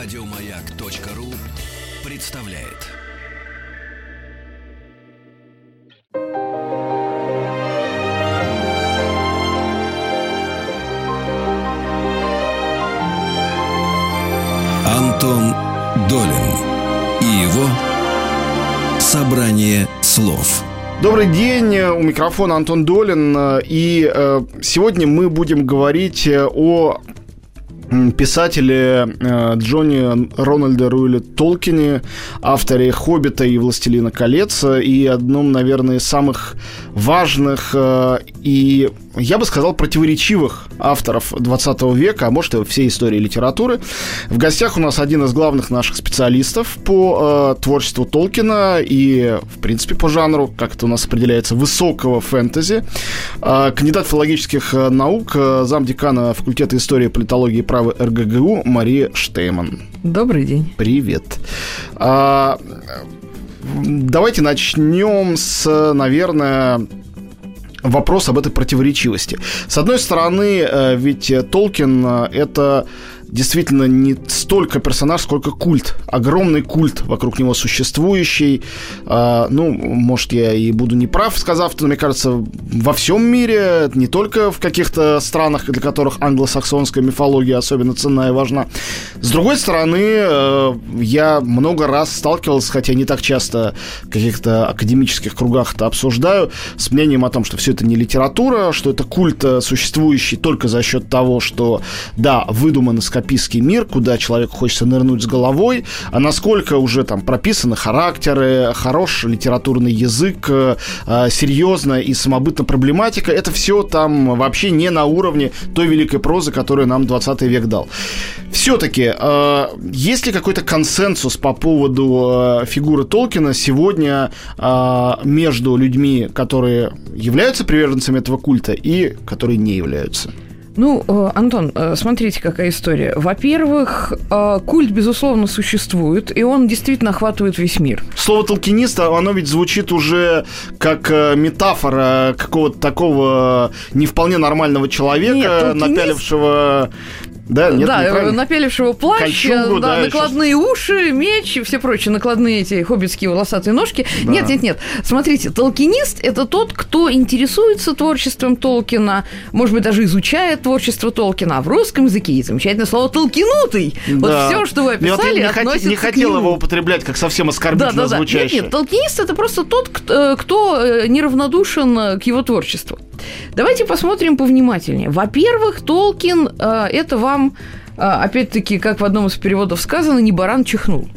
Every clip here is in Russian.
Радиомаяк.ру представляет. Антон Долин и его собрание слов. Добрый день, у микрофона Антон Долин, и э, сегодня мы будем говорить о писателе э, Джонни Рональда Руэля Толкине, авторе «Хоббита» и «Властелина колец», и одном, наверное, из самых важных э, и я бы сказал, противоречивых авторов 20 века, а может и всей истории литературы. В гостях у нас один из главных наших специалистов по э, творчеству Толкина и, в принципе, по жанру, как это у нас определяется, высокого фэнтези. Э, кандидат филологических э, наук, э, замдекана факультета истории, политологии и права РГГУ Мария Штейман. Добрый день. Привет. А, давайте начнем с, наверное, вопрос об этой противоречивости. С одной стороны, э, ведь Толкин э, это действительно не столько персонаж, сколько культ. Огромный культ вокруг него существующий. А, ну, может, я и буду неправ, сказав, но мне кажется, во всем мире, не только в каких-то странах, для которых англосаксонская мифология особенно ценна и важна. С другой стороны, э, я много раз сталкивался, хотя не так часто в каких-то академических кругах это обсуждаю, с мнением о том, что все это не литература, что это культ, э, существующий только за счет того, что, да, выдуман из эскапистский мир, куда человеку хочется нырнуть с головой, а насколько уже там прописаны характеры, хорош литературный язык, э, серьезная и самобытная проблематика, это все там вообще не на уровне той великой прозы, которую нам 20 век дал. Все-таки, э, есть ли какой-то консенсус по поводу э, фигуры Толкина сегодня э, между людьми, которые являются приверженцами этого культа и которые не являются? Ну, э, Антон, э, смотрите, какая история. Во-первых, э, культ, безусловно, существует, и он действительно охватывает весь мир. Слово толкиниста, оно ведь звучит уже как метафора какого-то такого не вполне нормального человека, Нет, толкинист... напялившего да, нет, да напялившего плащ, Кольчугу, да, да, накладные сейчас... уши, меч и все прочие накладные эти хоббитские волосатые ножки. Да. Нет, нет, нет. Смотрите, толкинист – это тот, кто интересуется творчеством Толкина, может быть, даже изучает творчество Толкина. А в русском языке есть замечательное слово «толкинутый». Да. Вот все, что вы описали, я не, не хотел его употреблять как совсем оскорбительно да, да, да. звучащее. Нет, нет, толкинист – это просто тот, кто, кто э, неравнодушен к его творчеству. Давайте посмотрим повнимательнее. Во-первых, Толкин э, это вам, э, опять-таки, как в одном из переводов сказано, не баран чихнул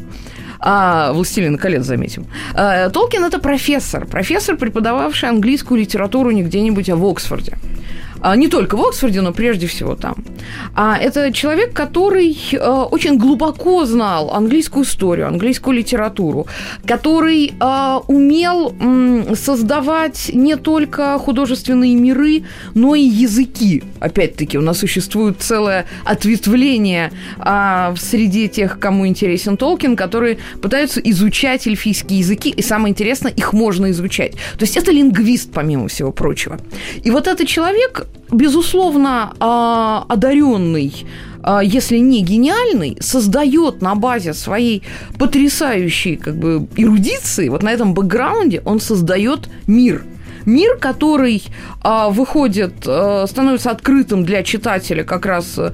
а «Властелин колец», заметим. Э, Толкин – это профессор, профессор, преподававший английскую литературу не где-нибудь, а в Оксфорде. А, не только в Оксфорде, но прежде всего там. А это человек, который э, очень глубоко знал английскую историю, английскую литературу, который э, умел создавать не только художественные миры, но и языки. Опять-таки, у нас существует целое ответвление а, среди тех, кому интересен Толкин, которые пытаются изучать эльфийские языки, и самое интересное, их можно изучать. То есть это лингвист, помимо всего прочего. И вот этот человек безусловно, а, одаренный а, если не гениальный, создает на базе своей потрясающей как бы эрудиции, вот на этом бэкграунде он создает мир – мир, который а, выходит, а, становится открытым для читателя как раз а,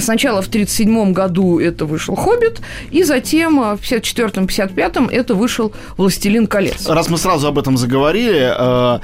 сначала в 1937 году это вышел «Хоббит», и затем а, в 1954-1955 это вышел «Властелин колец». Раз мы сразу об этом заговорили, а,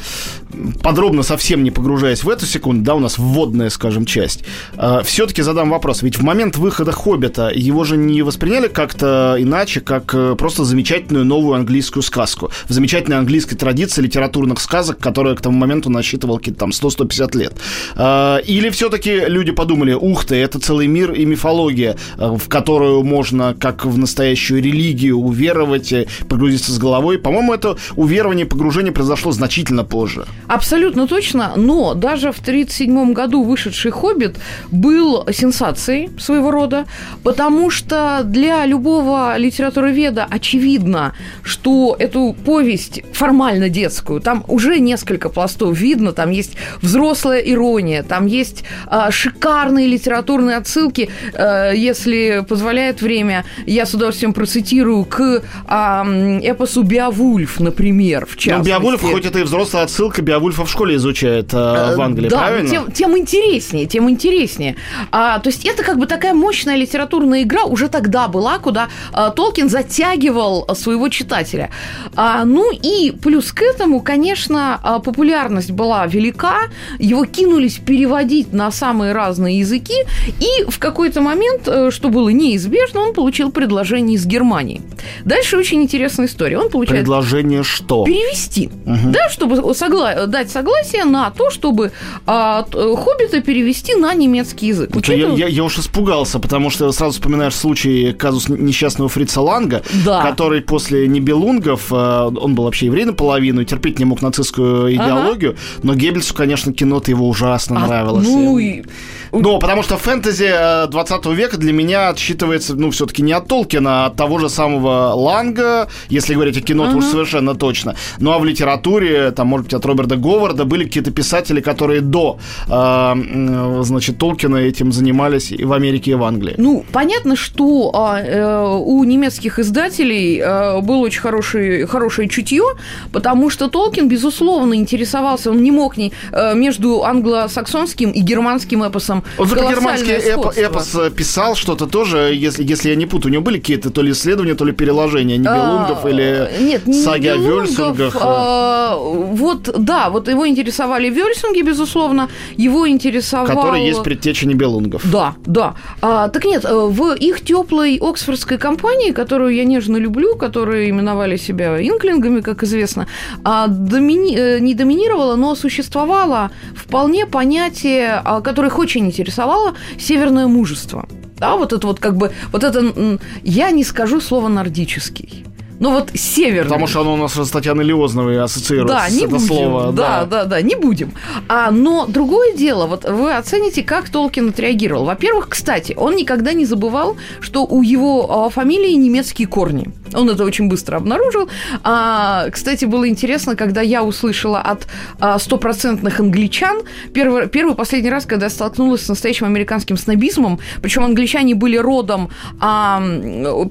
подробно совсем не погружаясь в эту секунду, да, у нас вводная, скажем, часть, а, все-таки задам вопрос. Ведь в момент выхода «Хоббита» его же не восприняли как-то иначе, как э, просто замечательную новую английскую сказку. В замечательной английской традиции литературных сказок сказок, которая к тому моменту насчитывал какие-то там 100-150 лет. А, или все-таки люди подумали, ух ты, это целый мир и мифология, а, в которую можно, как в настоящую религию, уверовать, погрузиться с головой. По-моему, это уверование, погружение произошло значительно позже. Абсолютно точно, но даже в 1937 году вышедший «Хоббит» был сенсацией своего рода, потому что для любого литературоведа очевидно, что эту повесть формально детскую там уже несколько пластов видно. Там есть взрослая ирония, там есть а, шикарные литературные отсылки. А, если позволяет время, я с удовольствием процитирую к а, эпосу «Беовульф», например, в Ну, частности. Беовульф, хоть это и взрослая отсылка, Беовульфа в школе изучает э, в Англии, да, правильно? но тем, тем интереснее, тем интереснее. А, то есть это как бы такая мощная литературная игра уже тогда была, куда а, Толкин затягивал своего читателя. А, ну и плюс к этому, конечно, а, популярность была велика, его кинулись переводить на самые разные языки, и в какой-то момент, э, что было неизбежно, он получил предложение из Германии. Дальше очень интересная история. Он получает Предложение что? перевести, да, чтобы согла- дать согласие на то, чтобы а, Хоббита перевести на немецкий язык. Вот Я, я- я уж испугался, потому что сразу вспоминаешь случай казус несчастного Фрица Ланга, Да. который после Нибелунгов, э, он был вообще еврей наполовину, терпеть не мог нацистскую идеологию, но Геббельсу, конечно, кино-то его ужасно А, нравилось. ну и- Но потому что фэнтези э, 20 века для меня отсчитывается, ну, все-таки не от Толкина, а от того же самого Ланга, если говорить о кино, то уж совершенно точно. Ну, а в литературе, там, может быть, от Роберта Говарда были какие-то писатели, которые до, э, значит, Толкина этим занимались и в Америке, и в Англии. Ну, понятно, что а, э, у немецких издателей э, было очень хороший, хорошее чутье, потому что Толкин, безусловно, интересовался, он не мог ни, э, между англосаксонским и германским эпосом Он же по-германски сходство. эпос э, писал что-то тоже, если, если я не путаю. У него были какие-то то ли исследования, то ли переложения Нибелунгов А, или нет, не саги о Нибелунгов, Вельсунгах. а, вот, да, вот его интересовали Вельсунги, безусловно, его интересовал... который есть предтеча Нибелунгов. Да, да. А, так нет, э, в их теплой оксфордской компании, которую я нежно люблю, которые именовали себя инклингами, как известно, а, домини- э, не доминировало, но существовало вполне понятие, а, которое их очень интересовало, северное мужество. Да, вот это вот как бы, вот это, я не скажу слово нордический, но вот северный. Потому что оно у нас с Татьяной Леозновой ассоциируется. Да, не это будем. слово. да, да, да, не будем. А, но другое дело, вот вы оцените, как Толкин отреагировал. Во-первых, кстати, он никогда не забывал, что у его а, фамилии немецкие корни. Он это очень быстро обнаружил. А, кстати, было интересно, когда я услышала от а, стопроцентных англичан, первый, первый последний раз, когда я столкнулась с настоящим американским снобизмом, причем англичане были родом, а,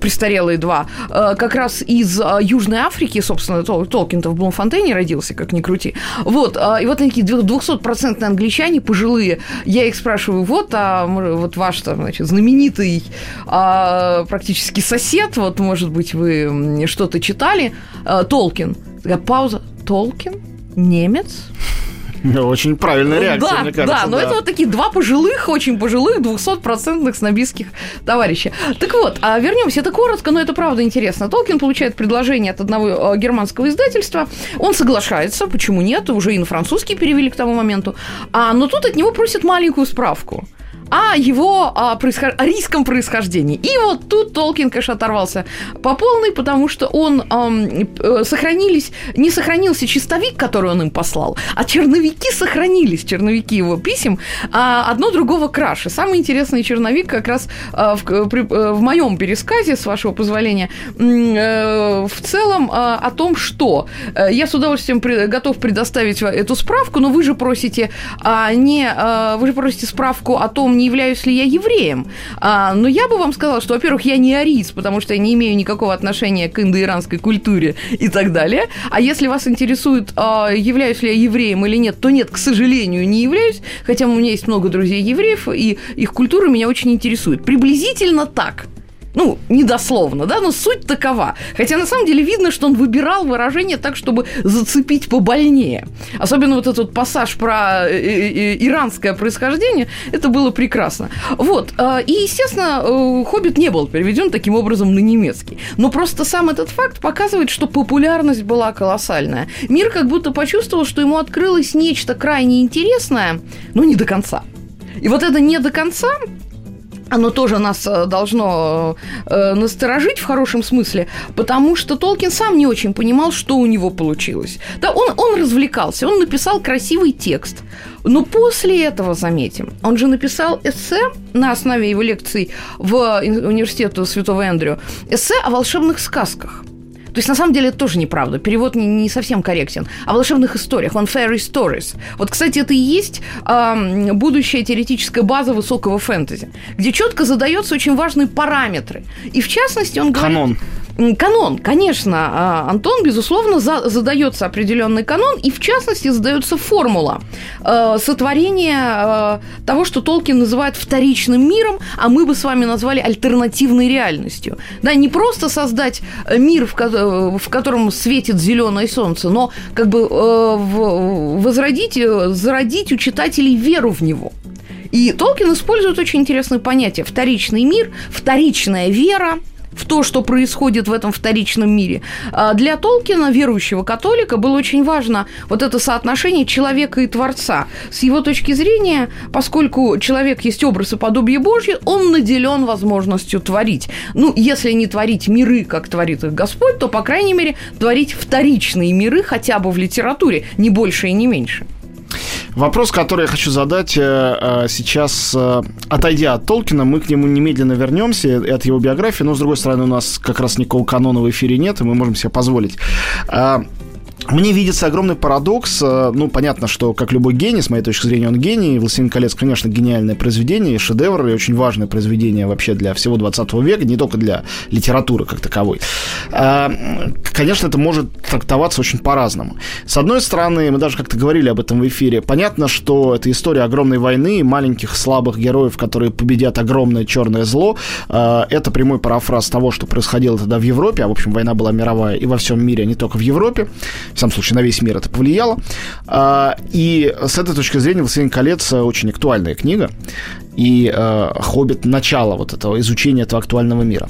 престарелые два, а, как раз из а, Южной Африки, собственно, Тол- Толкин-то в Блумфонтейне родился, как ни крути. Вот, а, и вот такие 200-процентные англичане, пожилые. Я их спрашиваю, вот, а вот ваш там, значит, знаменитый а, практически сосед, вот, может быть, вы что-то читали, а, Толкин. Такая пауза. Толкин? Немец? Очень правильная реакция, да, мне кажется. да, но это вот такие два пожилых, очень пожилых, 200-процентных снобистских товарища. Так вот, а вернемся, это коротко, но это правда интересно. Толкин получает предложение от одного э, германского издательства, он соглашается, почему нет, уже и на французский перевели к тому моменту, а, но тут от него просят маленькую справку о его а, происход- арийском происхождении. И вот тут Толкин, конечно, оторвался по полной, потому что он ам, э, сохранились, не сохранился чистовик, который он им послал, а черновики сохранились, черновики его писем, а одно другого краше. Самый интересный черновик как раз а, в, к- при- э, в моем пересказе, с вашего позволения, э, в целом а, о том, что э, я с удовольствием при- готов предоставить эту справку, но вы же просите а, не, а, вы же просите справку о том, не являюсь ли я евреем. А, но я бы вам сказала, что, во-первых, я не ариец, потому что я не имею никакого отношения к индоиранской культуре и так далее. А если вас интересует, а, являюсь ли я евреем или нет, то нет, к сожалению, не являюсь, хотя у меня есть много друзей евреев, и их культура меня очень интересует. Приблизительно так. Ну, недословно, да, но суть такова. Хотя на самом деле видно, что он выбирал выражение так, чтобы зацепить побольнее. Особенно вот этот пассаж про э, э, э, иранское происхождение, это было прекрасно. Вот, э, и, естественно, «Хоббит» не был переведен таким образом на немецкий. Но просто сам этот факт показывает, что популярность была колоссальная. Мир как будто почувствовал, что ему открылось нечто крайне интересное, но не до конца. И вот это не до конца оно тоже нас э, должно э, насторожить в хорошем смысле, потому что Толкин сам не очень понимал, что у него получилось. Да, он, он развлекался, он написал красивый текст. Но после этого, заметим, он же написал эссе на основе его лекций в университете Святого Эндрю, эссе о волшебных сказках. То есть, на самом деле, это тоже неправда. Перевод не, не совсем корректен. О волшебных историях. Он fairy stories. Вот, кстати, это и есть э, будущая теоретическая база высокого фэнтези, где четко задаются очень важные параметры. И, в частности, он говорит... Канон. Канон, конечно, а, Антон, безусловно, за, задается определенный канон, и в частности задается формула э, сотворения э, того, что Толкин называет вторичным миром, а мы бы с вами назвали альтернативной реальностью. Да, не просто создать мир, в, ко- в котором светит зеленое солнце, но как бы э, возродить, зародить у читателей веру в него. И Толкин использует очень интересное понятие вторичный мир, вторичная вера, в то, что происходит в этом вторичном мире. А для Толкина, верующего католика, было очень важно вот это соотношение человека и Творца. С его точки зрения, поскольку человек есть образ и подобие Божье, он наделен возможностью творить. Ну, если не творить миры, как творит их Господь, то, по крайней мере, творить вторичные миры хотя бы в литературе, не больше и не меньше. Вопрос, который я хочу задать э, э, сейчас, э, отойдя от Толкина, мы к нему немедленно вернемся, от его биографии, но, с другой стороны, у нас как раз никакого канона в эфире нет, и мы можем себе позволить. Мне видится огромный парадокс. Э, ну, понятно, что, как любой гений, с моей точки зрения, он гений. «Властелин колец», конечно, гениальное произведение, шедевр и очень важное произведение вообще для всего 20 века, не только для литературы как таковой. А, конечно, это может трактоваться очень по-разному. С одной стороны, мы даже как-то говорили об этом в эфире, понятно, что это история огромной войны, маленьких слабых героев, которые победят огромное черное зло. А, это прямой парафраз того, что происходило тогда в Европе, а, в общем, война была мировая и во всем мире, а не только в Европе в самом случае на весь мир это повлияло. А, и с этой точки зрения «Властелин колец» очень актуальная книга и э, «Хоббит» — начало вот этого изучения этого актуального мира.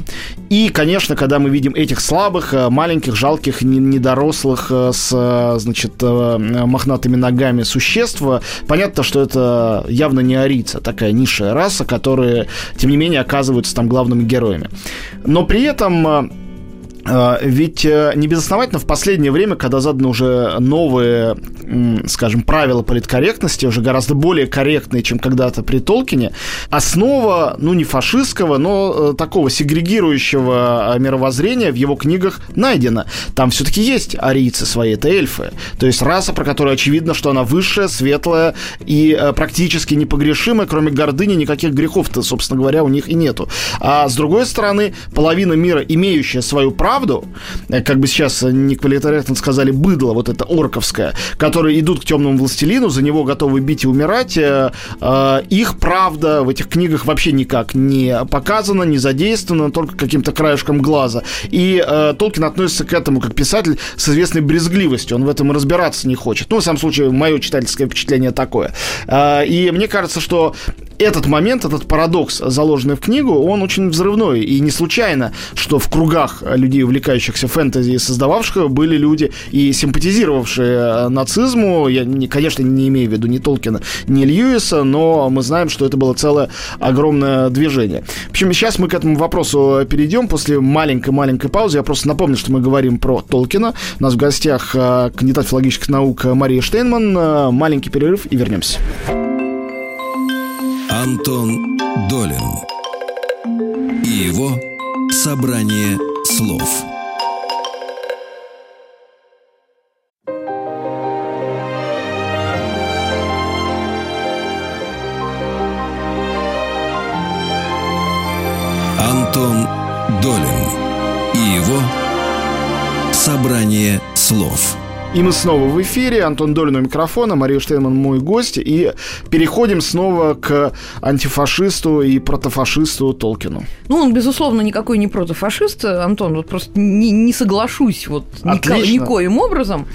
И, конечно, когда мы видим этих слабых, э, маленьких, жалких, недорослых с, значит, мохнатыми ногами существ, понятно, что это явно не арица, такая низшая раса, которые, тем не менее, оказываются там главными героями. Но при этом а, ведь э, не безосновательно в последнее время, когда заданы уже новые, скажем, правила политкорректности, уже гораздо более корректные, чем когда-то при Толкине, основа, ну, не фашистского, но э, такого сегрегирующего э, мировоззрения в его книгах найдена. Там все-таки есть арийцы свои, это эльфы. То есть раса, про которую очевидно, что она высшая, светлая и практически непогрешимая, кроме гордыни, никаких грехов-то, собственно говоря, у них и нету. А с другой стороны, половина мира, имеющая свою правду, правду, э, как бы сейчас неквалитарно сказали, быдло вот это орковское, которые идут к темному властелину, за него готовы бить и умирать, э, э, их правда в этих книгах вообще никак не показана, не задействована, только каким-то краешком глаза. И Толкин относится к этому как писатель с известной брезгливостью, он в этом разбираться не хочет. Ну, в самом случае, мое читательское впечатление такое. И мне кажется, что этот момент, этот парадокс, заложенный в книгу, он очень взрывной. И не случайно, что в кругах людей, увлекающихся фэнтези и создававших его, были люди и симпатизировавшие э, нацизму. Я, не, конечно, не имею в виду ни Толкина, ни Льюиса, но мы знаем, что это было целое огромное движение. В общем, сейчас мы к этому вопросу перейдем после маленькой-маленькой паузы. Я просто напомню, что мы говорим про Толкина. У нас в гостях э, кандидат филологических наук Мария Штейнман. Э, маленький перерыв и вернемся. Антон Долин и его собрание слов. Антон Долин и его собрание слов. И мы снова в эфире. Антон Долин у микрофона, Мария Штейнман мой гость. И переходим снова к антифашисту и протофашисту Толкину. Ну, он, безусловно, никакой не протофашист, Антон. Вот просто не, не соглашусь вот нико, никоим образом.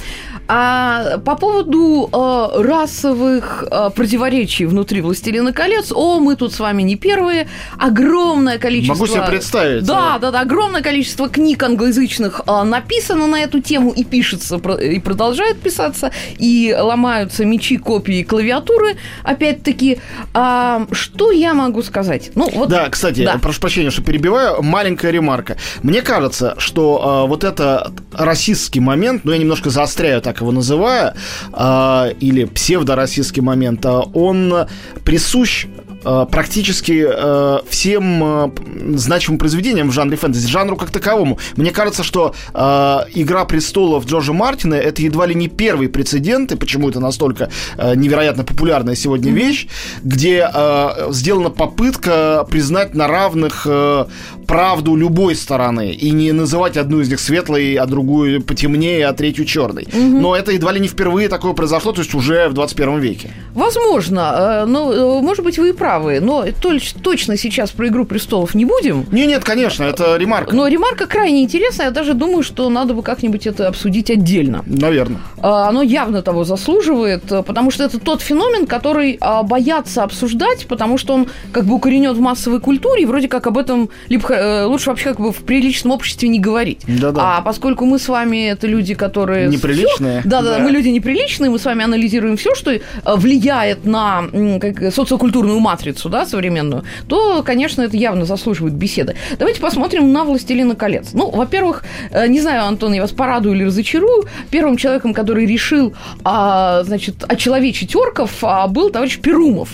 А по поводу э, расовых э, противоречий внутри «Властелина колец», о, мы тут с вами не первые. Огромное количество... Могу себе представить. Да, да, да, огромное количество книг англоязычных э, написано на эту тему и пишется, и продолжает писаться, и ломаются мечи, копии, клавиатуры. Опять-таки, а, что я могу сказать? Ну, вот, да, кстати, да. прошу прощения, что перебиваю, маленькая ремарка. Мне кажется, что а, вот это расистский момент, ну, я немножко заостряю так его называю, а, или псевдороссийский момент, а, он присущ э, практически э, всем э, значимым произведениям в жанре фэнтези, жанру как таковому. Мне кажется, что э, «Игра престолов» Джорджа Мартина — это едва ли не первый прецедент, и почему это настолько э, невероятно популярная сегодня вещь, где э, сделана попытка признать на равных э, правду любой стороны и не называть одну из них светлой, а другую потемнее, а третью черной. Но это едва ли не впервые такое произошло, то есть уже в 21 веке. Возможно, э, но, э, может быть, вы и правы, но точ- точно сейчас про «Игру престолов» не будем. Не, нет, конечно, это ремарка. Но ремарка крайне интересная, я даже думаю, что надо бы как-нибудь это обсудить отдельно. Наверное. А, Оно явно того заслуживает, э, потому что это тот феномен, который а, боятся обсуждать, потому что он как бы укоренен в массовой культуре, и вроде как об этом либо э, лучше вообще как бы в приличном обществе не говорить. Да-да. А поскольку мы с вами это люди, которые... Неприличные. Да, да, Да. мы люди неприличные, мы с вами анализируем все, что э, влияет на как, социокультурную матрицу, да, современную, то, конечно, это явно заслуживает беседы. Давайте посмотрим на «Властелина колец». Ну, во-первых, не знаю, Антон, я вас порадую или разочарую, первым человеком, который решил, а, значит, очеловечить орков, а, был товарищ Перумов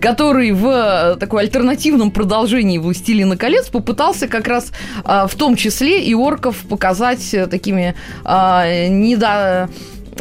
который в такой альтернативном продолжении «Властелина колец» попытался как раз а, в том числе и орков показать э, такими а, недо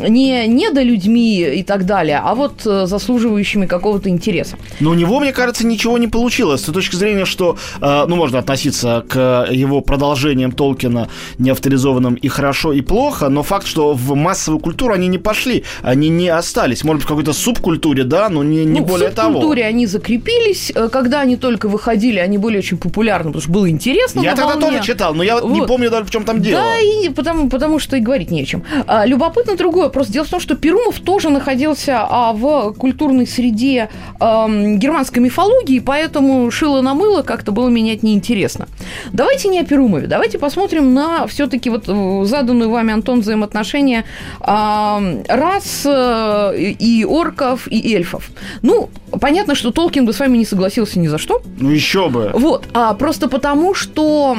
не недолюдьми и так далее, а вот э, заслуживающими какого-то интереса. Но у него, мне кажется, ничего не получилось. С той точки зрения, что, э, ну, можно относиться к его продолжениям Толкина неавторизованным и хорошо, и плохо, но факт, что в массовую культуру они не пошли, они не остались. Может быть, в какой-то субкультуре, да, но не, не Ну, более в того. субкультуре они закрепились. Э, Когда они только выходили, они были очень популярны, потому что было интересно. Я тогда волне. тоже читал, но я вот не помню даже, в чем там дело. Да, и потому, потому что и говорить не о чем. А, любопытно другое. Просто дело в том, что Перумов тоже находился а, в культурной среде ам, германской мифологии, поэтому шило на мыло как-то было менять неинтересно. Давайте не о Перумове, давайте посмотрим на все-таки вот э, заданную вами, Антон, взаимоотношения ам, рас э, и орков, и эльфов. Ну, понятно, что Толкин бы с вами не согласился ни за что. Ну, еще бы. Вот, а, просто потому, что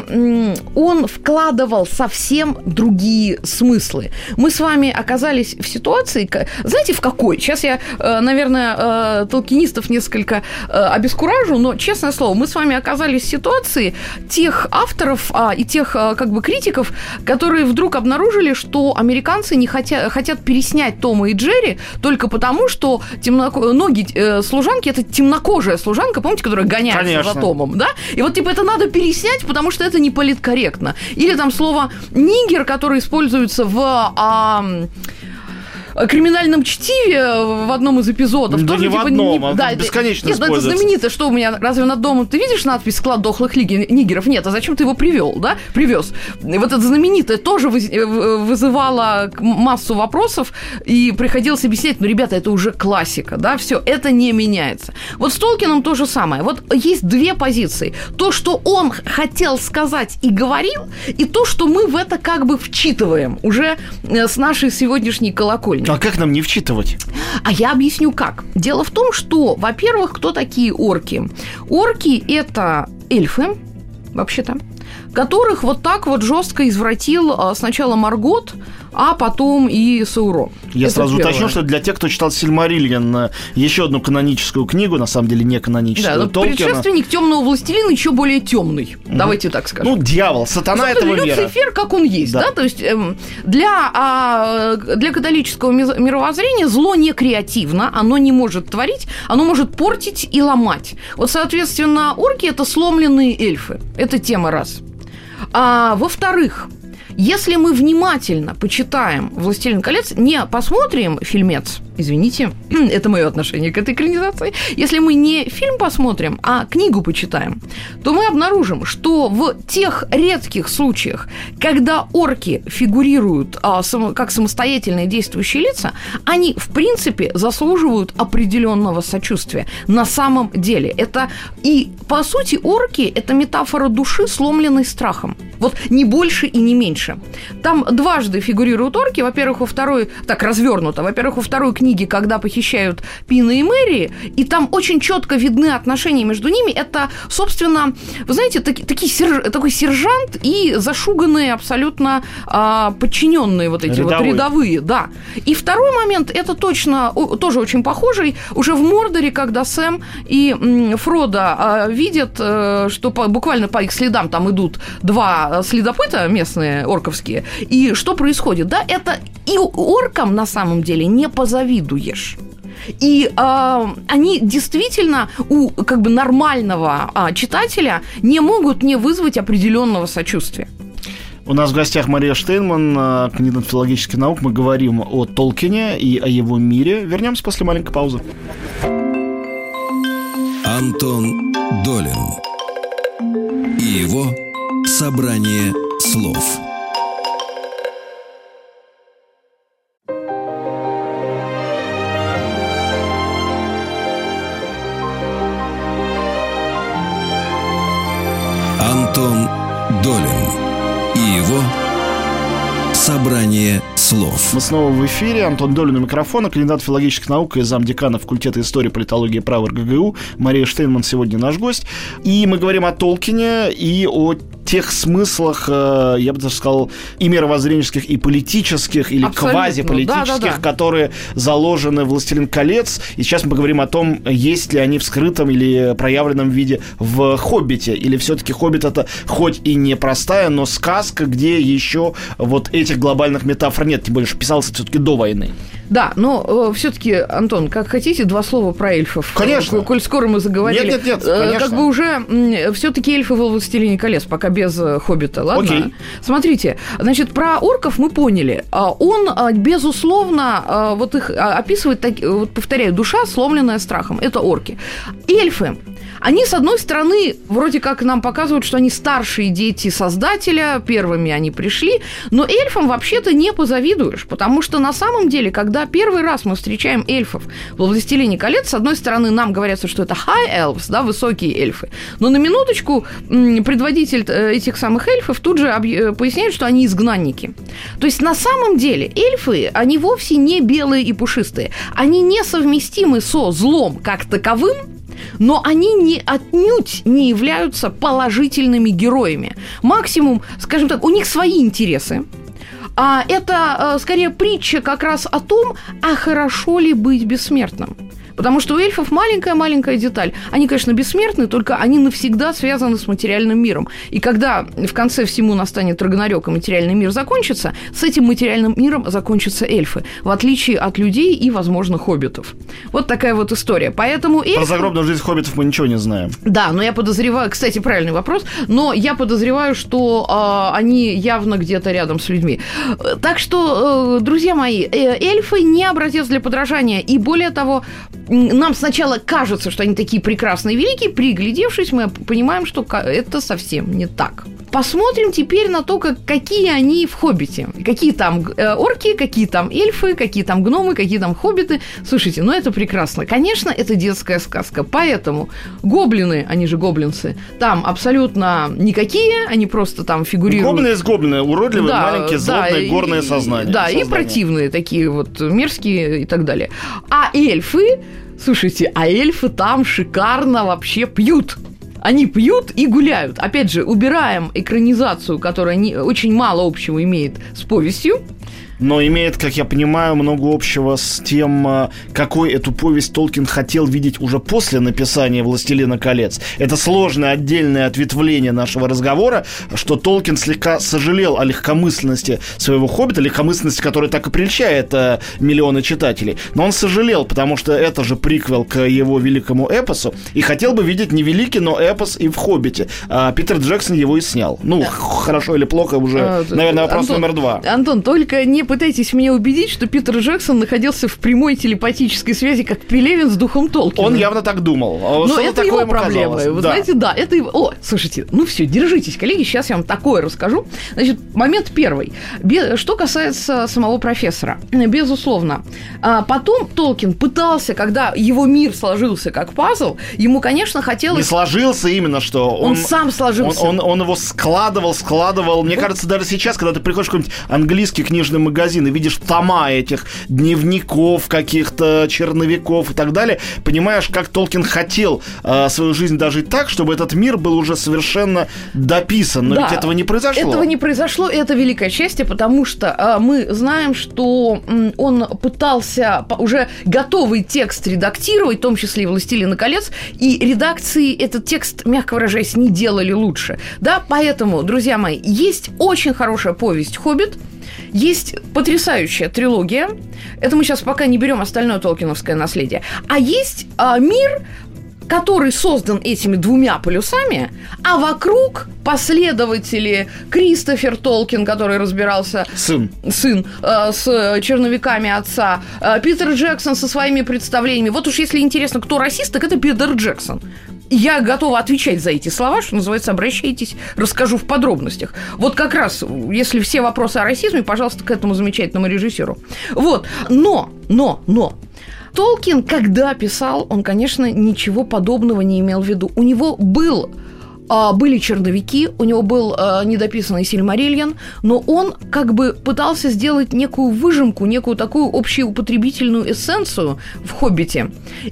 он вкладывал совсем другие смыслы. Мы с вами оказались в ситуации, знаете, в какой? Сейчас я, э, наверное, э, толкинистов несколько э, обескуражу, но, честное слово, мы с вами оказались в ситуации тех авторов а, и тех как бы критиков, которые вдруг обнаружили, что американцы не хотят, хотят переснять Тома и Джерри только потому, что темноко... ноги э, служанки это темнокожая служанка, помните, которая гоняется Конечно. за Томом, да? И вот типа это надо переснять, потому что это не политкорректно. Или там слово нигер, которое используется в а, криминальном чтиве в одном из эпизодов. Да тоже, не в типа, одном, а это- бесконечно Нет, ну это используется. знаменито, что у меня, разве над домом ты видишь надпись «Склад дохлых лиги- нигеров»? Нет, а зачем ты его привел, да? Привез. Вот это знаменитое тоже э, в- вызывало массу вопросов, и приходилось объяснять, ну, ребята, это уже классика, да, все, это не меняется. Вот с Толкином то же самое. Вот есть две позиции. То, что он хотел сказать и говорил, и то, что мы в это как бы вчитываем уже э, с нашей сегодняшней колокольни. А как нам не вчитывать? А я объясню как. Дело в том, что, во-первых, кто такие орки? Орки – это эльфы, вообще-то, которых вот так вот жестко извратил а, сначала Маргот, а потом и Саурон. Я Это сразу первое. уточню, что для тех, кто читал Сильмариллион, э, еще одну каноническую книгу, на самом деле не Да, каноническую, ну, Толкина. предшественник темного властелина еще более темный. Давайте так скажем. Ну, дьявол, сатана Зато этого мира. Люцифер, как он есть, да, Да. то есть эм, для, а, для католического ми- мировоззрения зло не креативно, оно не может творить, оно может портить и ломать. Вот, соответственно, орки это сломленные эльфы, это тема раз. А, во-вторых, если мы внимательно почитаем «Властелин колец», не посмотрим фильмец, извините, это мое отношение к этой экранизации, если мы не фильм посмотрим, а книгу почитаем, то мы обнаружим, что в тех редких случаях, когда орки фигурируют а, само- как самостоятельные действующие лица, они, в принципе, заслуживают определенного сочувствия. На самом деле. Это и, по сути, орки – это метафора души, сломленной страхом. Вот не больше и не меньше. Там дважды фигурируют орки. Во-первых, во второй, так, развернуто. Во-первых, во второй книге книге, когда похищают Пина и Мэри, и там очень четко видны отношения между ними. Это, собственно, вы знаете, таки, такие серж, такой сержант и зашуганные абсолютно а, подчиненные вот эти рядовые. вот рядовые, да. И второй момент, это точно тоже очень похожий, уже в Мордоре, когда Сэм и Фрода а, видят, а, что по, буквально по их следам там идут два следопыта местные, орковские, и что происходит, да, это и оркам на самом деле не позавидуешь. И э, они действительно у как бы нормального э, читателя не могут не вызвать определенного сочувствия. У нас в гостях Мария Штейнман, э, кандидат филологических наук. Мы говорим о Толкине и о его мире. Вернемся после маленькой паузы. Антон Долин и его собрание слов. Собрание слов. Мы снова в эфире. Антон Долин у микрофона, кандидат филологических наук и замдекана факультета истории, политологии и права РГГУ. Мария Штейнман сегодня наш гость. И мы говорим о Толкине и о тех смыслах, э, я бы даже сказал, и мировоззренческих, и политических, или квазиполитических, да, да, да. которые заложены в «Властелин колец». И сейчас мы поговорим о том, есть ли они в скрытом или проявленном виде в «Хоббите», или все-таки «Хоббит» — это хоть и не простая, но сказка, где еще вот этих глобальных метафор нет, тем более, что писался все-таки до войны. Да, но э, все-таки, Антон, как хотите, два слова про эльфов. Конечно. Коль скоро мы заговорили. Нет, нет, нет, э, конечно. Как бы уже все-таки эльфы в «Властелине колец», пока без э, «Хоббита», ладно? Окей. Смотрите, значит, про орков мы поняли. А он, а, безусловно, а, вот их описывает, так, вот повторяю, душа, сломленная страхом. Это орки. Эльфы они, с одной стороны, вроде как нам показывают, что они старшие дети создателя, первыми они пришли, но эльфам вообще-то не позавидуешь, потому что на самом деле, когда первый раз мы встречаем эльфов в «Властелине колец», с одной стороны, нам говорят, что это high elves, да, высокие эльфы, но на минуточку предводитель э, этих самых эльфов тут же э, поясняет, что они изгнанники. То есть на самом деле эльфы, они вовсе не белые и пушистые, они несовместимы со злом как таковым, но они не отнюдь не являются положительными героями. Максимум, скажем так, у них свои интересы. А это э, скорее притча как раз о том, а хорошо ли быть бессмертным. Потому что у эльфов маленькая-маленькая деталь. Они, конечно, бессмертны, только они навсегда связаны с материальным миром. И когда в конце всему настанет Рагнарёк, и материальный мир закончится, с этим материальным миром закончатся эльфы, в отличие от людей и, возможно, хоббитов. Вот такая вот история. Поэтому эльфы... Про загробную жизнь хоббитов мы ничего не знаем. Да, но я подозреваю... Кстати, правильный вопрос. Но я подозреваю, что э, они явно где-то рядом с людьми. Так что, э, друзья мои, э, эльфы не образец для подражания. И более того, нам сначала кажется, что они такие прекрасные и великие, приглядевшись, мы понимаем, что это совсем не так. Посмотрим теперь на то, как, какие они в «Хоббите». Какие там э, орки, какие там эльфы, какие там гномы, какие там хоббиты. Слушайте, ну это прекрасно. Конечно, это детская сказка, поэтому гоблины, они же гоблинцы, там абсолютно никакие, они просто там фигурируют. Гоблины из гоблины, уродливые, да, маленькие, злобные, да, горные сознания. Да, создания. и противные такие вот, мерзкие и так далее. А эльфы, слушайте, а эльфы там шикарно вообще пьют. Они пьют и гуляют. Опять же, убираем экранизацию, которая не, очень мало общего имеет с повестью но имеет, как я понимаю, много общего с тем, а, какой эту повесть Толкин хотел видеть уже после написания «Властелина колец». Это сложное отдельное ответвление нашего разговора, что Толкин слегка сожалел о легкомысленности своего «Хоббита», легкомысленности, которая так и прельщает а, миллионы читателей. Но он сожалел, потому что это же приквел к его великому эпосу, и хотел бы видеть не великий, но эпос и в «Хоббите». А Питер Джексон его и снял. Ну, хорошо или плохо уже, а, наверное, вопрос Антон, номер два. Антон, только не пытайтесь меня убедить, что Питер Джексон находился в прямой телепатической связи, как Пелевин с духом Толкина. Он явно так думал. А Но это его проблема. Вы да. знаете, да, это его... О, слушайте, ну все, держитесь, коллеги, сейчас я вам такое расскажу. Значит, момент первый. Что касается самого профессора. Безусловно. А потом Толкин пытался, когда его мир сложился как пазл, ему, конечно, хотелось... Не сложился именно, что он... Он сам сложился. Он, он, он его складывал, складывал. Мне он... кажется, даже сейчас, когда ты приходишь в какой-нибудь английский книжный книжный магазин и видишь тома этих дневников, каких-то черновиков и так далее, понимаешь, как Толкин хотел э, свою жизнь дожить так, чтобы этот мир был уже совершенно дописан. Но Да. ведь этого не произошло. Этого не произошло, и это великое счастье, потому что а, мы знаем, что он пытался уже готовый текст редактировать, в том числе и «Властелина колец», и редакции этот текст, мягко выражаясь, не делали лучше. Да, поэтому, друзья мои, есть очень хорошая повесть «Хоббит», есть потрясающая трилогия. Это мы сейчас пока не берем остальное толкиновское наследие. А есть а, мир, который создан этими двумя полюсами, а вокруг последователи Кристофер Толкин, который разбирался Сын. сын э, с черновиками отца, э, Питер Джексон со своими представлениями. Вот уж если интересно, кто расист, так это Питер Джексон. Я готова отвечать за эти слова, что называется, обращайтесь, расскажу в подробностях. Вот как раз, если все вопросы о расизме, пожалуйста, к этому замечательному режиссеру. Вот, но, но, но, Толкин, когда писал, он, конечно, ничего подобного не имел в виду. У него был были черновики, у него был а, недописанный Сильмарильян, но он как бы пытался сделать некую выжимку, некую такую общеупотребительную эссенцию в «Хоббите».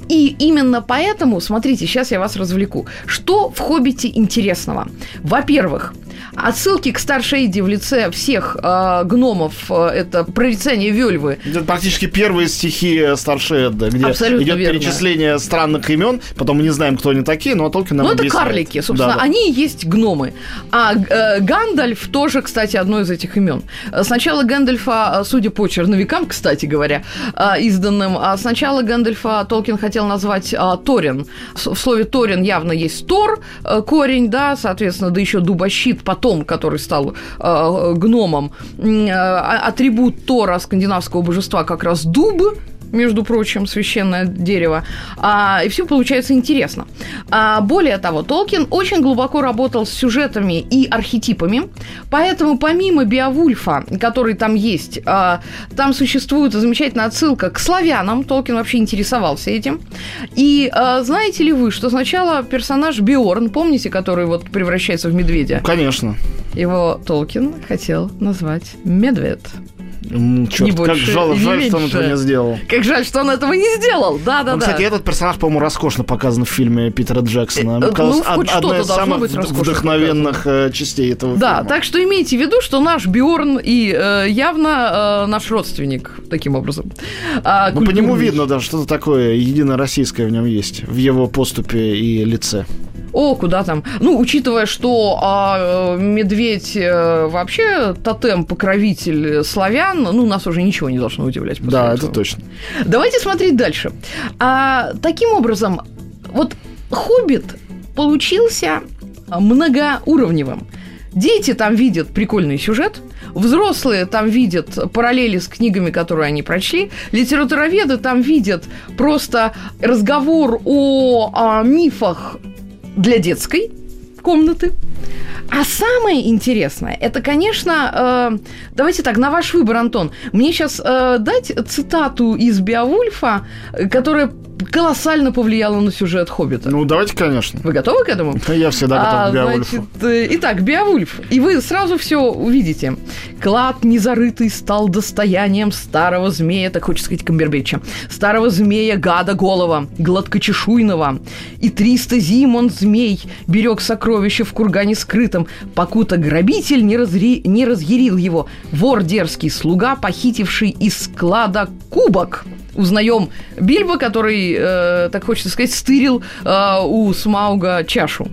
И именно поэтому, смотрите, сейчас я вас развлеку. Что в «Хоббите» интересного? Во-первых, отсылки к Старшей Эдде в лице всех а, гномов, а, это прорицание Вёльвы, Это практически первые стихи Старшей Эдды, где Абсолютно идет верно. перечисление странных имен, потом мы не знаем, кто они такие, но Толкин нам Ну, это объясняет. карлики, собственно, Да-да. они и есть гномы. А э, Гандальф тоже, кстати, одно из этих имен. Э, Сначала Гэндальфа, э, судя по черновикам, кстати говоря, э, изданным, а сначала Гэндальфа Толкин хотел назвать э, Торин. В слове Торин явно есть Тор, э, корень, да, соответственно, да еще дубощит потом, который стал э, гномом. Э, а- Атрибут Тора, скандинавского божества, как раз дуб, между прочим, священное дерево. А, и все получается интересно. А, более того, Толкин очень глубоко работал с сюжетами и архетипами, поэтому помимо Биовульфа, который там есть, а, там существует замечательная отсылка к славянам. Толкин вообще интересовался этим. И а, знаете ли вы, что сначала персонаж Биорн, помните, который вот превращается в медведя, Конечно. его Толкин хотел назвать Медведь. М, Чёрт, Не как больше жаль, и не жаль, что он этого не сделал. Как жаль, что он этого не сделал. Да, да, Ну, да. кстати, этот персонаж, по-моему, роскошно показан в фильме Питера Джексона. Э, Мне ну, хоть од- одна из самых быть вдохновенных э, частей этого Да, фильма. так что имейте в виду, что наш Бьорн и э, явно э, наш родственник таким образом. А, Ну, по нему видно, да, что-то такое единороссийское в нем есть, в его поступе и лице. О, куда там? Ну, учитывая, что а, э, медведь э, вообще тотем-покровитель славян, ну, нас уже ничего не должно удивлять. Да, этого. это точно. Давайте смотреть дальше. А, таким образом, вот «Хоббит» получился многоуровневым. Дети там видят прикольный сюжет, взрослые там видят параллели с книгами, которые они прочли, литературоведы там видят просто разговор о, а, мифах для детской комнаты. А самое интересное, это, конечно, э, давайте так, на ваш выбор, Антон. Мне сейчас дать цитату из Биовульфа, э, которая колоссально повлияла на сюжет Хоббита. Ну, давайте, конечно. Вы готовы к этому? Я всегда готов А, к Беовульфу. значит, э, итак, Беовульф. И вы сразу все увидите. Клад незарытый стал достоянием старого змея, так хочется сказать Камбербэтча, старого змея гада голова, гладкочешуйного. И триста зим он змей берег сокровища в кургане скрытом, покуда грабитель не, разри... не разъярил его. Вор дерзкий, слуга, похитивший из склада кубок узнаем Бильбо, который, э, так хочется сказать, стырил э, у Смауга чашу.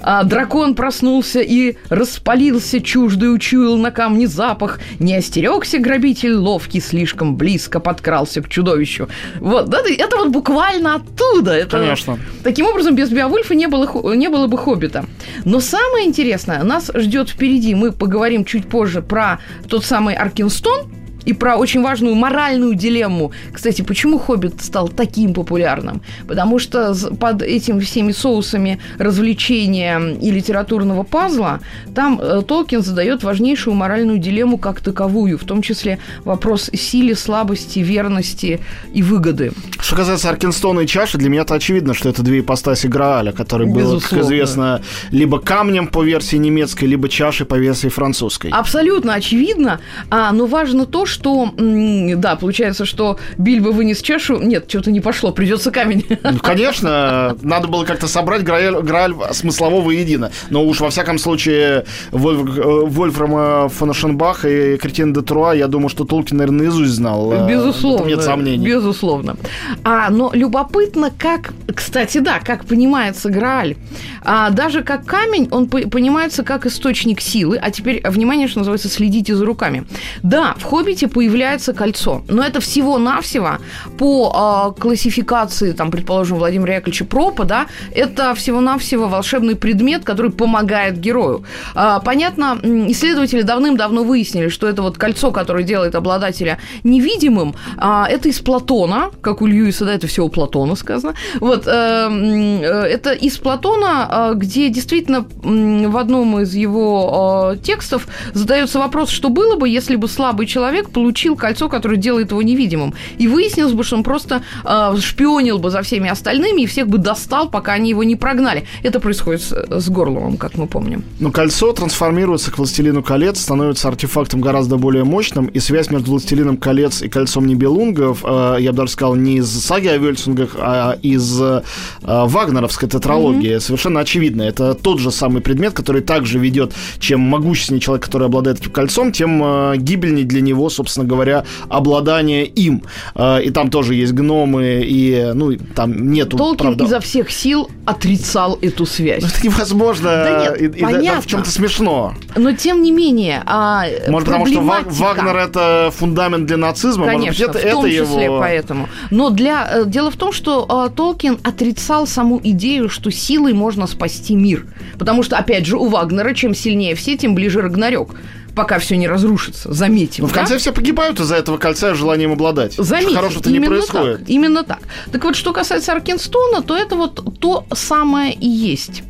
А дракон проснулся и распалился, чуждый учуял на камне запах. Не остерегся грабитель ловкий, слишком близко подкрался к чудовищу. Вот, да, это вот буквально оттуда. Это, Конечно. Таким образом, без Беовульфа не было, не было бы Хоббита. Но самое интересное нас ждет впереди. Мы поговорим чуть позже про тот самый Аркинстон, и про очень важную моральную дилемму. Кстати, почему «Хоббит» стал таким популярным? Потому что под этими всеми соусами развлечения и литературного пазла там э, Толкин задает важнейшую моральную дилемму как таковую, в том числе вопрос силы, слабости, верности и выгоды. Что касается Аркинстона и чаши, для меня это очевидно, что это две ипостаси Грааля, который был, как известно, либо камнем по версии немецкой, либо чашей по версии французской. Абсолютно очевидно, а, но важно то, что, да, получается, что Бильбо вынес чашу, нет, что-то не пошло, придется камень. Ну, конечно, надо было как-то собрать Грааль, Грааль смыслово воедино. Но уж во всяком случае Вольф, э, Вольфрама фон Шенбах и Кретин де Труа, я думаю, что Толкин, наверное, наизусть знал. Э, Безусловно. Нет сомнений. Безусловно. А, но любопытно, как, кстати, да, как понимается Грааль. А, даже как камень, он по- понимается как источник силы. А теперь, внимание, что называется, следите за руками. Да, в «Хоббите» появляется кольцо, но это всего-навсего по а, классификации, там, предположим, Владимира Яковлевича Пропа, да, это всего-навсего волшебный предмет, который помогает герою. А, понятно, исследователи давным-давно выяснили, что это вот кольцо, которое делает обладателя невидимым, а, это из Платона, как у Льюиса, да, это все у Платона сказано. Вот, э, э, это из Платона, э, где действительно м, в одном из его э, текстов задается вопрос, что было бы, если бы слабый человек получил кольцо, которое делает его невидимым. И выяснилось бы, что он просто э, шпионил бы за всеми остальными и всех бы достал, пока они его не прогнали. Это происходит с, с Горловым, как мы помним. Но кольцо трансформируется к «Властелину колец», становится артефактом гораздо более мощным, и связь между «Властелином колец» и «Кольцом Нибелунгов», э, я бы даже сказал, не из саги о Вельсунгах, а из э, вагнеровской тетралогии, совершенно очевидно. Это тот же самый предмет, который также ведет, чем могущественнее человек, который обладает этим кольцом, тем э, гибельней для него, собственно говоря, обладание им. Э, и там тоже есть гномы, и, ну, там нету, Толкин правда... изо всех сил отрицал эту связь. Ну, это невозможно, Да нет, и, и да- понятно. в чем-то смешно. Но тем не менее, а, Может, потому что Вагнер это фундамент для нацизма? Конечно, Может это, в том это числе его... поэтому. Но для э, дело в том, что э, Толкин отрицал саму идею, что силой можно спасти мир, потому что опять же у Вагнера чем сильнее все, тем ближе Рагнарёк, пока все не разрушится. Заметим. Но в да? конце все погибают из-за этого кольца и желанием обладать. Заметьте, Хорошего-то не происходит. Так, именно так. Так вот, что касается Аркинстона, то это вот то самое и есть.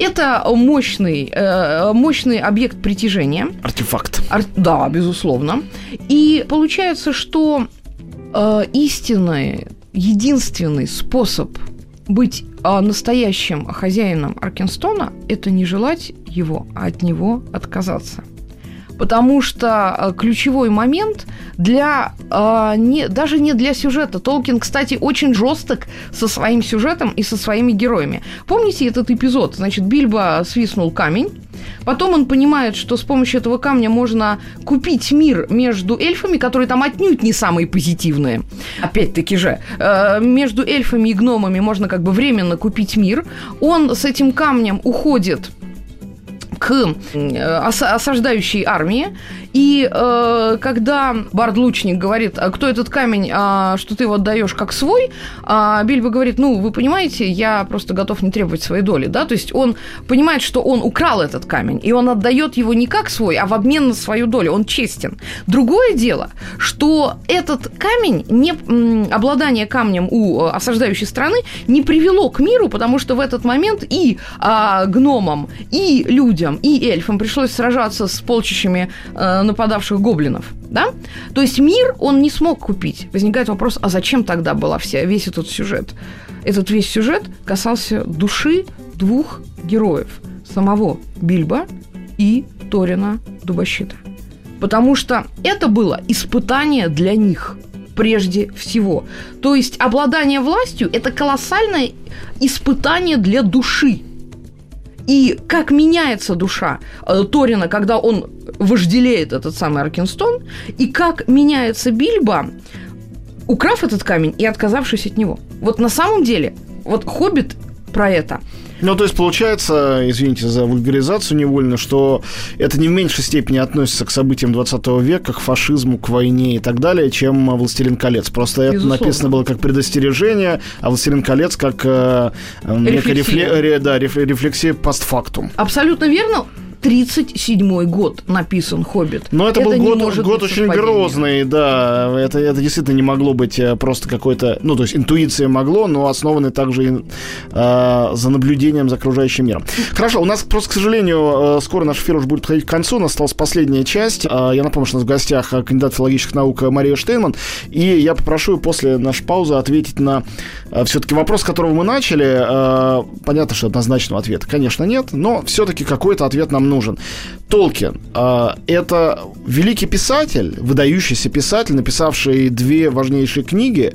Это мощный, э, мощный объект притяжения. Артефакт. Ар- Да, безусловно. И получается, что э, истинный, единственный способ быть э, настоящим хозяином Аркинстона – это не желать его, а от него отказаться. Потому что э, ключевой момент для э, не, даже не для сюжета. Толкин, кстати, очень жесток со своим сюжетом и со своими героями. Помните этот эпизод? Значит, Бильбо свистнул камень, Потом он понимает, что с помощью этого камня можно купить мир между эльфами, которые там отнюдь не самые позитивные. Опять-таки же, э, между эльфами и гномами можно как бы временно купить мир. Он с этим камнем уходит к э, ос- осаждающей армии. И э, когда Бард-лучник говорит, а кто этот камень, а, что ты его отдаешь как свой, а Бильбо говорит, ну, вы понимаете, я просто готов не требовать своей доли, да, то есть он понимает, что он украл этот камень, и он отдает его не как свой, а в обмен на свою долю, он честен. Другое дело, что этот камень, не, обладание камнем у э, осаждающей страны не привело к миру, потому что в этот момент и а, гномам, и людям, и эльфам пришлось сражаться с полчищами э, нападавших гоблинов. Да? То есть мир он не смог купить. Возникает вопрос, а зачем тогда была вся, весь этот сюжет? Этот весь сюжет касался души двух героев. Самого Бильбо и Торина Дубощита. Потому что это было испытание для них прежде всего. То есть обладание властью – это колоссальное испытание для души. И как меняется душа э, Торина, когда он вожделеет этот самый Аркинстон, и как меняется Бильбо, украв этот камень и отказавшись от него. Вот на самом деле, вот «Хоббит» про это – Ну, то есть, получается, извините за вульгаризацию невольно, что это не в меньшей степени относится к событиям 20 века, к фашизму, к войне и так далее, чем «Властелин колец». Просто это Безусловно. написано было как предостережение, а «Властелин колец» как э, э, некая Рефлексия. рефле- ре- да, реф- рефлексия постфактум. Абсолютно верно. 37 год написан «Хоббит». Но это, это был год, год очень грозный, да. Это, это действительно не могло быть э, просто какой-то... Ну, то есть интуиция могло, но основанный также и, э, за наблюдением за окружающим миром. Хорошо, у нас просто, к сожалению, э, скоро наш эфир уже будет подходить к концу. У нас осталась последняя часть. Э, я напомню, что у нас в гостях кандидат филологических наук Мария Штейнман. И я попрошу после нашей паузы ответить на все-таки вопрос, с которого мы начали. Понятно, что однозначного ответа, конечно, нет, но все-таки какой-то ответ нам нужен. Толкин э, – это великий писатель, выдающийся писатель, написавший две важнейшие книги,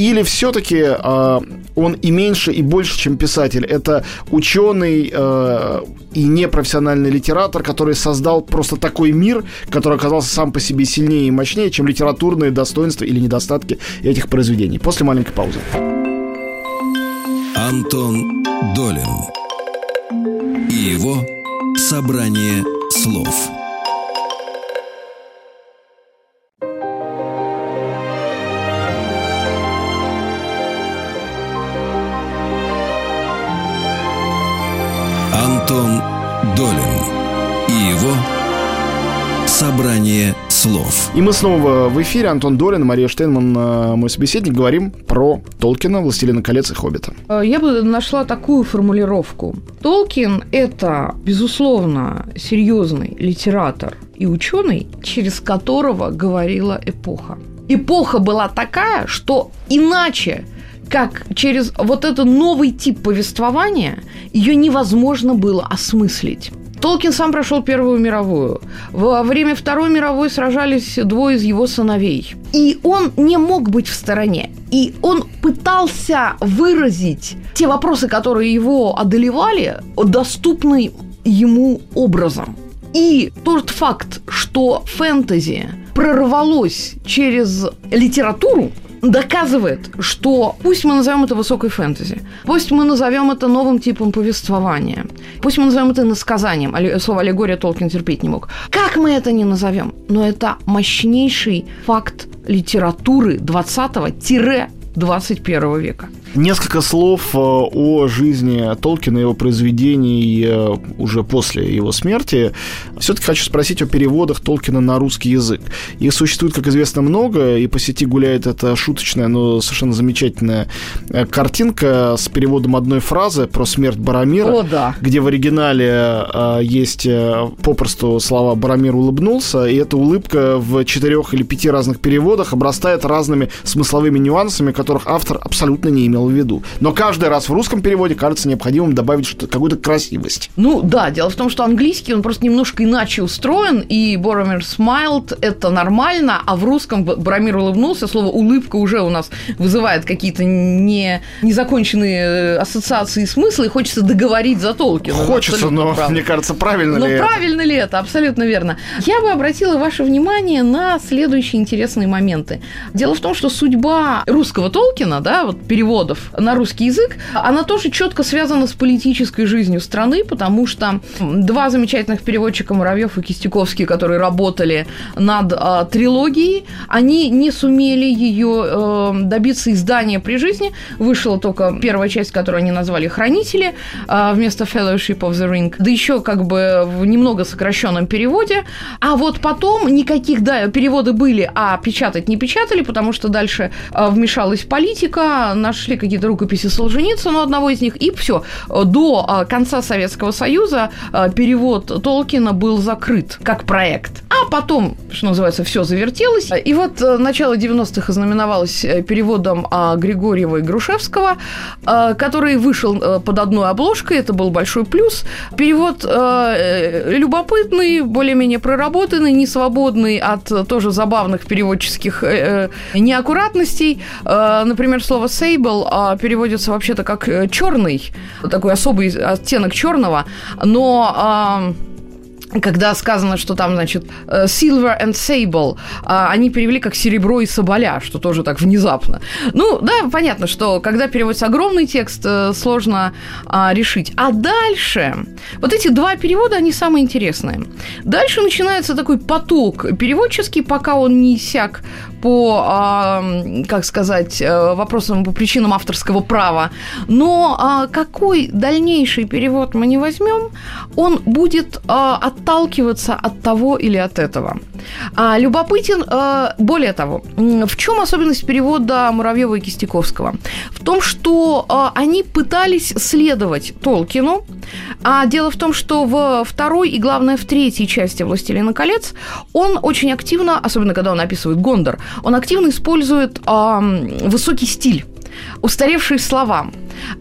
или все-таки э, он и меньше, и больше, чем писатель? Это ученый э, и непрофессиональный литератор, который создал просто такой мир, который оказался сам по себе сильнее и мощнее, чем литературные достоинства или недостатки этих произведений. После маленькой паузы. Антон Долин и его собрание слов. Антон Долин и его собрание слов. И мы снова в эфире. Антон Долин, Мария Штейнман, э, мой собеседник. Говорим про Толкина, «Властелина колец» и «Хоббита». Э, я бы нашла такую формулировку. Толкин – это, безусловно, серьезный литератор и ученый, через которого говорила эпоха. Эпоха была такая, что иначе как через вот этот новый тип повествования ее невозможно было осмыслить. Толкин сам прошел Первую мировую. Во время Второй мировой сражались двое из его сыновей. И он не мог быть в стороне. И он пытался выразить те вопросы, которые его одолевали, доступный ему образом. И тот факт, что фэнтези прорвалось через литературу, доказывает, что пусть мы назовем это высокой фэнтези, пусть мы назовем это новым типом повествования, пусть мы назовем это насказанием, слово аллегория Толкин терпеть не мог. Как мы это не назовем, но это мощнейший факт литературы 20-21 века. Несколько слов э, о жизни Толкина и его произведений э, уже после его смерти. Все-таки хочу спросить о переводах Толкина на русский язык. Их существует, как известно, много, и по сети гуляет эта шуточная, но совершенно замечательная э, картинка с переводом одной фразы про смерть Барамира, о, да. где в оригинале есть попросту слова «Барамир улыбнулся», и эта улыбка в четырех или пяти разных переводах обрастает разными смысловыми нюансами, которых автор абсолютно не имел имел в виду. Но каждый раз в русском переводе кажется необходимым добавить что какую-то красивость. Ну да, дело в том, что английский, он просто немножко иначе устроен, и Боромир smiled – это нормально, а в русском Боромир улыбнулся, слово «улыбка» уже у нас вызывает какие-то не, незаконченные э, ассоциации и смыслы, и хочется договорить за Толкина. Хочется, но правда. мне кажется, правильно но ли правильно это? ли это? Абсолютно верно. Я бы обратила ваше внимание на следующие интересные моменты. Дело в том, что судьба русского Толкина, да, вот перевод переводов на русский язык, она тоже четко связана с политической жизнью страны, потому что два замечательных переводчика Муравьев и Кистяковский, которые работали над э, трилогией, они не сумели ее э, добиться издания при жизни. Вышла только первая часть, которую они назвали «Хранители» э, вместо «Fellowship of the Ring», да еще как бы в немного сокращенном переводе. А вот потом никаких, да, переводы были, а печатать не печатали, потому что дальше э, вмешалась политика, нашли какие-то рукописи Солженицына, одного из них, и все. До а, конца Советского Союза а, перевод Толкина был закрыт как проект. А потом, что называется, все завертелось. И вот э, начало 90-х ознаменовалось э, переводом а, Григорьева и Грушевского, который вышел э, под одной обложкой, это был большой плюс. Перевод любопытный, более-менее проработанный, не свободный от тоже забавных переводческих неаккуратностей. Например, слово «сейбл» а, переводится вообще-то как э, черный, такой особый оттенок черного, но а, когда сказано, что там, значит, э, silver and sable, а они перевели как серебро и соболя, что тоже так внезапно. Ну, да, понятно, что когда переводится огромный текст, э, сложно а, решить. А дальше, вот эти два перевода, они самые интересные. Дальше начинается такой поток переводческий, пока он не иссяк по, а, как сказать, э, вопросам по причинам авторского права. Но а, какой дальнейший перевод мы не возьмем, он будет а, отталкиваться от того или от этого. А, любопытен, а, более того, в чем особенность перевода Муравьева и Кистяковского? В том, что а, они пытались следовать Толкину, а дело в том, что в второй и, главное, в третьей части «Властелина колец» он очень активно, особенно когда он описывает Гондор, он активно использует э, высокий стиль устаревшие слова,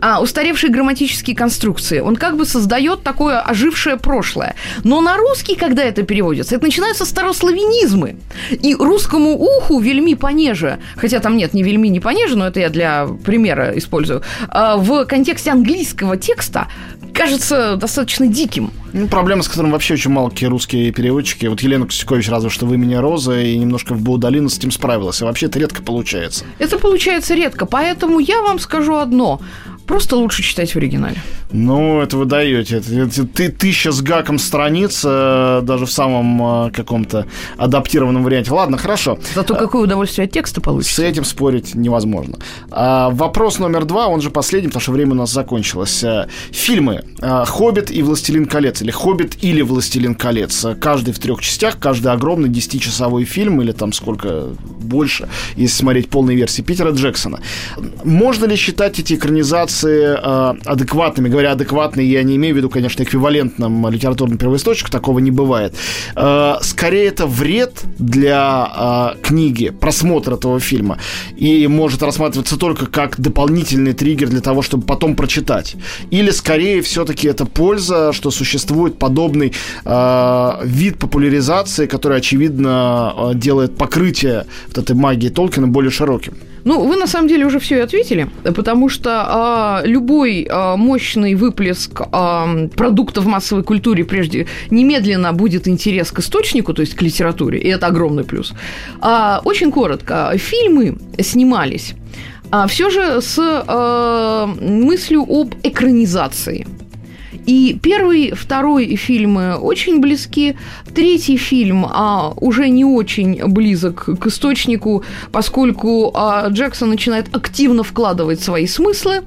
а, устаревшие грамматические конструкции. Он как бы создает такое ожившее прошлое. Но на русский, когда это переводится, это начинаются старославянизмы. И русскому уху вельми понеже, хотя там нет ни вельми, ни понеже, но это я для примера использую, а, в контексте английского текста кажется достаточно диким. Ну, проблема, с которым вообще очень мало какие русские переводчики. Вот Елена Костюкович разве что «Вы меня Роза» и немножко в Баудалину с этим справилась. А вообще это редко получается. Это получается редко. Поэтому я вам скажу одно. Просто лучше читать в оригинале. Ну, это вы даете. Это, ты тысяча с гаком страниц, э, даже в самом э, каком-то адаптированном варианте. Ладно, хорошо. Зато какое удовольствие от текста получится. С этим спорить невозможно. А, вопрос номер два, он же последний, потому что время у нас закончилось. А, фильмы а, «Хоббит» и «Властелин колец» или «Хоббит» или «Властелин колец». Каждый в трех частях, каждый огромный десятичасовой фильм или там сколько больше, если смотреть полной версии Питера Джексона. Можно ли считать эти экранизации э, адекватными? Говоря адекватные, я не имею в виду, конечно, эквивалентным литературным первоисточником, такого не бывает. Э, скорее, это вред для э, книги, просмотра этого фильма. И может рассматриваться только как дополнительный триггер для того, чтобы потом прочитать. Или, скорее, все-таки это польза, что существует подобный э, вид популяризации, который, очевидно, делает покрытие вот этой магии Толкина более широким. Ну, вы на самом деле уже все и ответили, потому что а, любой а, мощный выплеск а, продуктов массовой культуре прежде немедленно будет интерес к источнику, то есть к литературе, и это огромный плюс. А, очень коротко, фильмы снимались а, все же с а, мыслью об экранизации. И первый, второй фильмы очень близки. Третий фильм а, уже не очень близок к источнику, поскольку а, Джексон начинает активно вкладывать свои смыслы,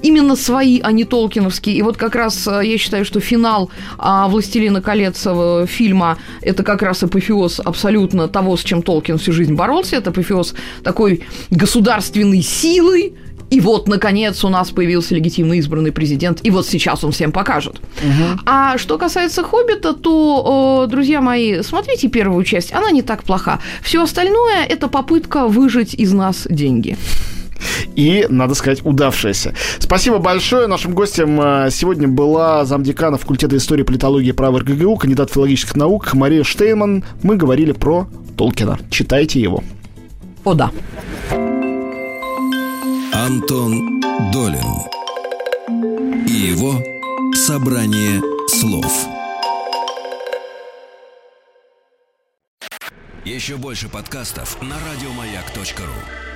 именно свои, а не толкиновские. И вот как раз а, я считаю, что финал а, «Властелина колец» фильма – это как раз апофеоз абсолютно того, с чем Толкин всю жизнь боролся. Это апофеоз такой государственной силы, и вот, наконец, у нас появился легитимно избранный президент, и вот сейчас он всем покажет. Угу. А что касается «Хоббита», то, друзья мои, смотрите первую часть, она не так плоха. Все остальное – это попытка выжить из нас деньги и, надо сказать, удавшаяся. Спасибо большое. Нашим гостем э, сегодня была замдекана факультета истории, политологии и права РГГУ, кандидат филологических наук Мария Штейман. Мы говорили про Толкина. Читайте его. О, да. Антон Долин и его собрание слов. Еще больше подкастов на радиомаяк.ру.